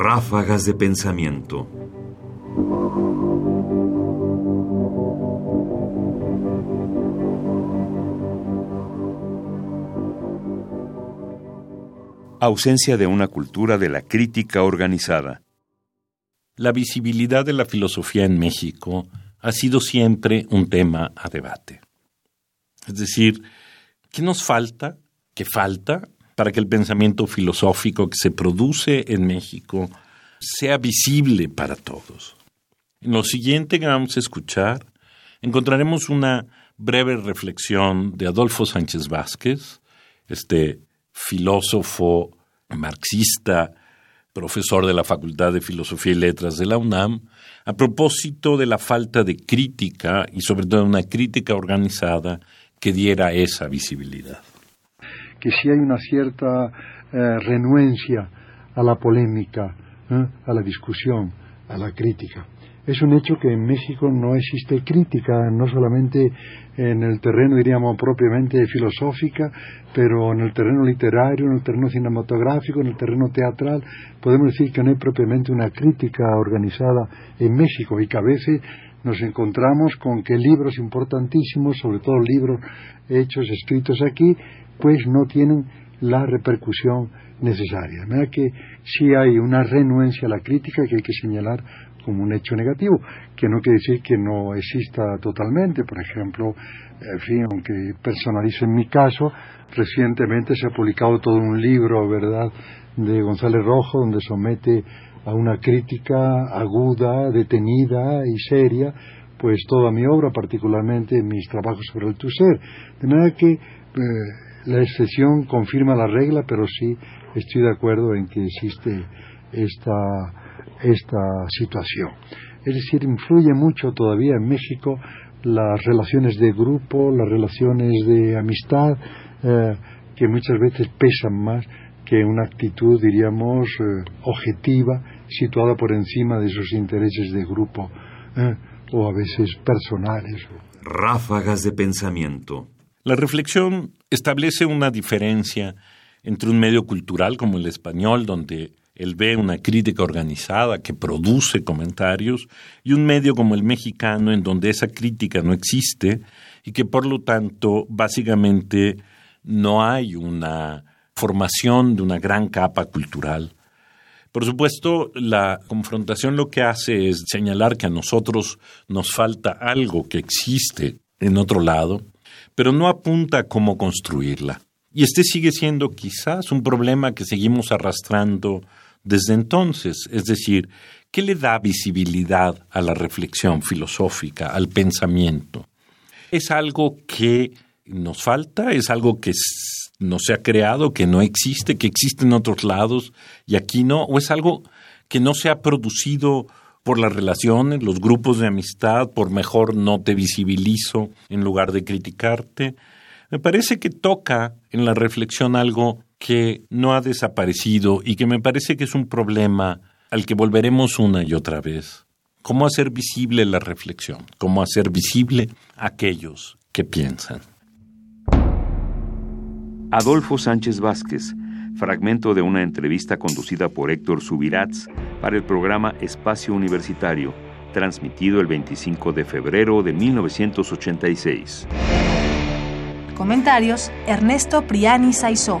Ráfagas de pensamiento. Ausencia de una cultura de la crítica organizada. La visibilidad de la filosofía en México ha sido siempre un tema a debate. Es decir, ¿qué nos falta? ¿Qué falta para que el pensamiento filosófico que se produce en México sea visible para todos? En lo siguiente que vamos a escuchar, encontraremos una breve reflexión de Adolfo Sánchez Vázquez, este filósofo marxista, profesor de la Facultad de Filosofía y Letras de la UNAM, a propósito de la falta de crítica y sobre todo una crítica organizada que diera esa visibilidad. Que si hay una cierta eh, renuencia a la polémica, ¿eh? a la discusión, a la crítica. Es un hecho que en México no existe crítica, no solamente en el terreno, diríamos, propiamente filosófica, pero en el terreno literario, en el terreno cinematográfico, en el terreno teatral, podemos decir que no hay propiamente una crítica organizada en México y que a veces nos encontramos con que libros importantísimos, sobre todo libros hechos, escritos aquí, pues no tienen la repercusión necesaria. De manera que sí hay una renuencia a la crítica que hay que señalar como un hecho negativo, que no quiere decir que no exista totalmente. Por ejemplo, en fin, aunque personalice en mi caso, recientemente se ha publicado todo un libro, ¿verdad?, de González Rojo, donde somete a una crítica aguda, detenida y seria, pues toda mi obra, particularmente mis trabajos sobre el Tusser. De manera que eh, la excepción confirma la regla, pero sí estoy de acuerdo en que existe esta esta situación. Es decir, influye mucho todavía en México las relaciones de grupo, las relaciones de amistad, eh, que muchas veces pesan más que una actitud, diríamos, eh, objetiva, situada por encima de esos intereses de grupo eh, o a veces personales. Ráfagas de pensamiento. La reflexión establece una diferencia entre un medio cultural como el español, donde él ve una crítica organizada que produce comentarios y un medio como el mexicano en donde esa crítica no existe y que por lo tanto básicamente no hay una formación de una gran capa cultural. Por supuesto, la confrontación lo que hace es señalar que a nosotros nos falta algo que existe en otro lado, pero no apunta a cómo construirla. Y este sigue siendo quizás un problema que seguimos arrastrando desde entonces. Es decir, ¿qué le da visibilidad a la reflexión filosófica, al pensamiento? ¿Es algo que nos falta? ¿Es algo que no se ha creado, que no existe, que existe en otros lados y aquí no? ¿O es algo que no se ha producido por las relaciones, los grupos de amistad, por mejor no te visibilizo en lugar de criticarte? Me parece que toca en la reflexión algo que no ha desaparecido y que me parece que es un problema al que volveremos una y otra vez. ¿Cómo hacer visible la reflexión? ¿Cómo hacer visible aquellos que piensan? Adolfo Sánchez Vázquez, fragmento de una entrevista conducida por Héctor Subirats para el programa Espacio Universitario, transmitido el 25 de febrero de 1986. Comentarios: Ernesto Priani Saizó.